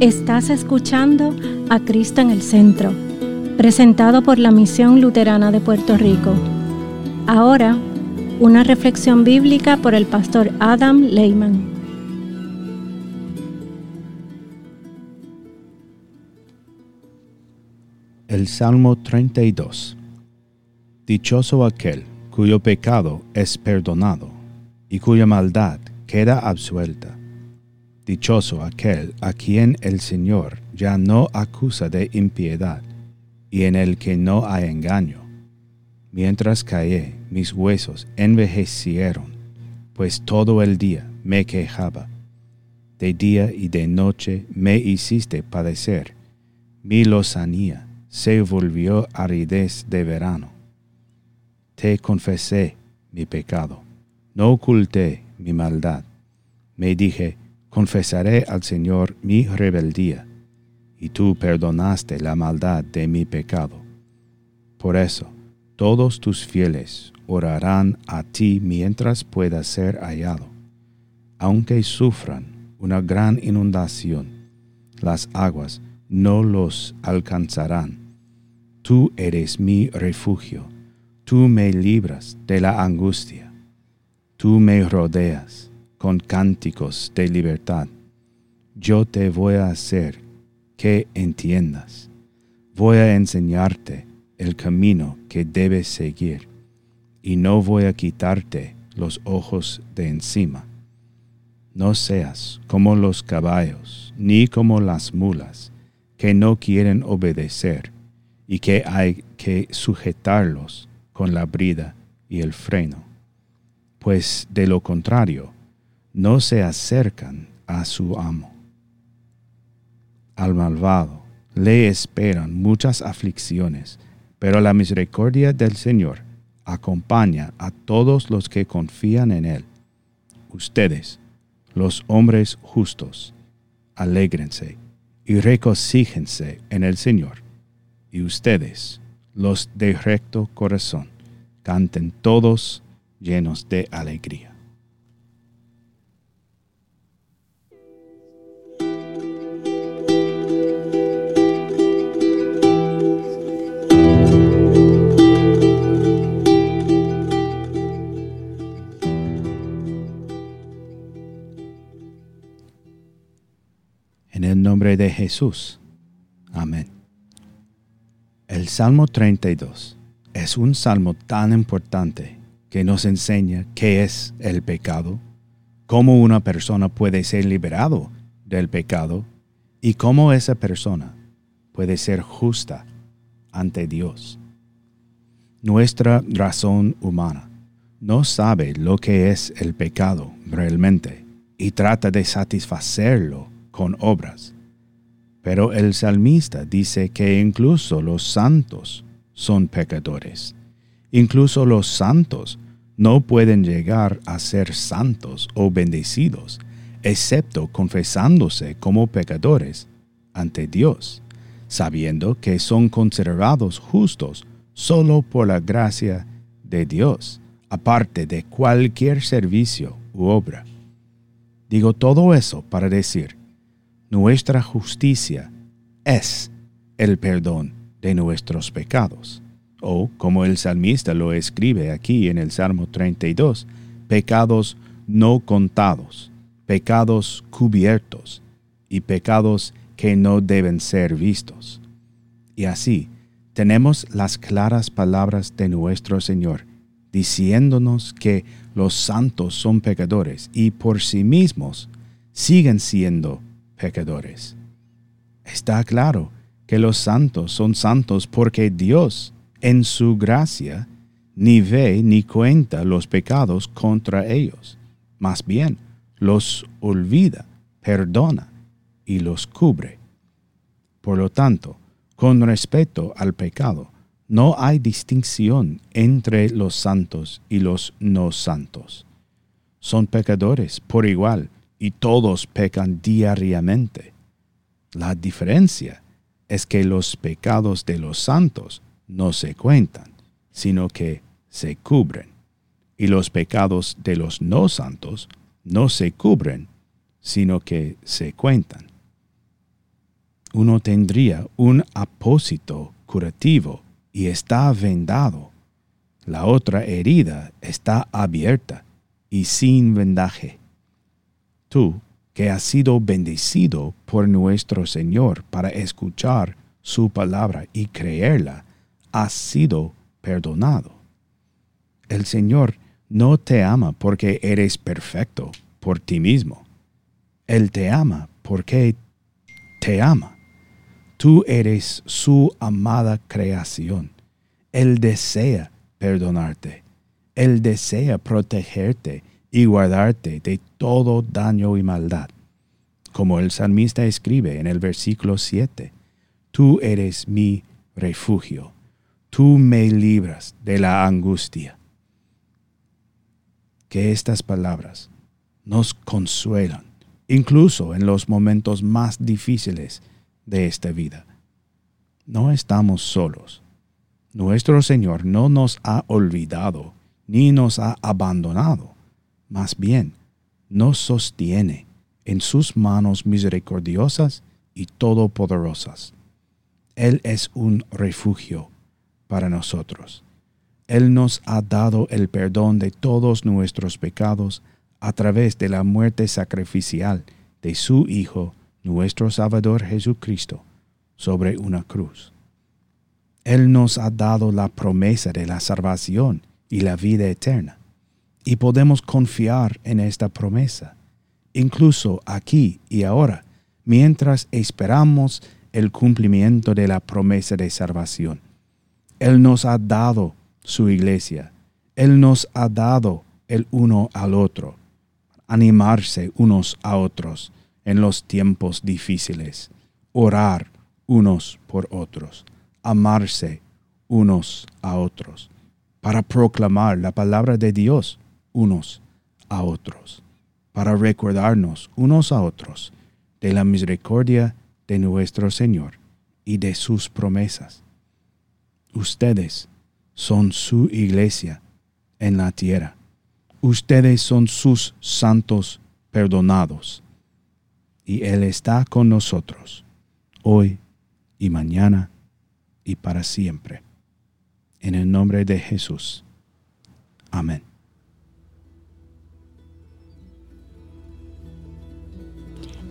Estás escuchando a Cristo en el Centro, presentado por la Misión Luterana de Puerto Rico. Ahora, una reflexión bíblica por el pastor Adam Lehman. El Salmo 32. Dichoso aquel cuyo pecado es perdonado y cuya maldad queda absuelta. Dichoso aquel a quien el Señor ya no acusa de impiedad y en el que no hay engaño. Mientras caí, mis huesos envejecieron, pues todo el día me quejaba. De día y de noche me hiciste padecer. Mi lozanía se volvió aridez de verano. Te confesé mi pecado, no oculté mi maldad. Me dije, confesaré al Señor mi rebeldía, y tú perdonaste la maldad de mi pecado. Por eso, todos tus fieles orarán a ti mientras pueda ser hallado. Aunque sufran una gran inundación, las aguas no los alcanzarán. Tú eres mi refugio, tú me libras de la angustia, tú me rodeas con cánticos de libertad. Yo te voy a hacer que entiendas. Voy a enseñarte el camino que debes seguir y no voy a quitarte los ojos de encima. No seas como los caballos, ni como las mulas, que no quieren obedecer y que hay que sujetarlos con la brida y el freno. Pues de lo contrario, no se acercan a su amo. Al malvado le esperan muchas aflicciones, pero la misericordia del Señor acompaña a todos los que confían en Él. Ustedes, los hombres justos, alégrense y recocíjense en el Señor. Y ustedes, los de recto corazón, canten todos llenos de alegría. Jesús. Amén. El Salmo 32 es un salmo tan importante que nos enseña qué es el pecado, cómo una persona puede ser liberado del pecado y cómo esa persona puede ser justa ante Dios. Nuestra razón humana no sabe lo que es el pecado realmente y trata de satisfacerlo con obras. Pero el salmista dice que incluso los santos son pecadores. Incluso los santos no pueden llegar a ser santos o bendecidos, excepto confesándose como pecadores ante Dios, sabiendo que son considerados justos solo por la gracia de Dios, aparte de cualquier servicio u obra. Digo todo eso para decir, nuestra justicia es el perdón de nuestros pecados. O, como el salmista lo escribe aquí en el Salmo 32, pecados no contados, pecados cubiertos y pecados que no deben ser vistos. Y así tenemos las claras palabras de nuestro Señor, diciéndonos que los santos son pecadores y por sí mismos siguen siendo pecadores. Está claro que los santos son santos porque Dios, en su gracia, ni ve ni cuenta los pecados contra ellos. Más bien, los olvida, perdona y los cubre. Por lo tanto, con respecto al pecado, no hay distinción entre los santos y los no santos. Son pecadores por igual y todos pecan diariamente. La diferencia es que los pecados de los santos no se cuentan, sino que se cubren, y los pecados de los no santos no se cubren, sino que se cuentan. uno tendría un apósito curativo y está vendado. La otra herida está abierta y sin vendaje. Tú, que has sido bendecido por nuestro Señor para escuchar su palabra y creerla, has sido perdonado. El Señor no te ama porque eres perfecto por ti mismo. Él te ama porque te ama. Tú eres su amada creación. Él desea perdonarte. Él desea protegerte y guardarte de todo daño y maldad. Como el salmista escribe en el versículo 7, Tú eres mi refugio, tú me libras de la angustia. Que estas palabras nos consuelan, incluso en los momentos más difíciles de esta vida. No estamos solos. Nuestro Señor no nos ha olvidado ni nos ha abandonado más bien nos sostiene en sus manos misericordiosas y todopoderosas. Él es un refugio para nosotros. Él nos ha dado el perdón de todos nuestros pecados a través de la muerte sacrificial de su Hijo, nuestro Salvador Jesucristo, sobre una cruz. Él nos ha dado la promesa de la salvación y la vida eterna y podemos confiar en esta promesa, incluso aquí y ahora, mientras esperamos el cumplimiento de la promesa de salvación. Él nos ha dado su iglesia, Él nos ha dado el uno al otro, animarse unos a otros en los tiempos difíciles, orar unos por otros, amarse unos a otros, para proclamar la palabra de Dios unos a otros, para recordarnos unos a otros de la misericordia de nuestro Señor y de sus promesas. Ustedes son su iglesia en la tierra. Ustedes son sus santos perdonados. Y Él está con nosotros hoy y mañana y para siempre. En el nombre de Jesús. Amén.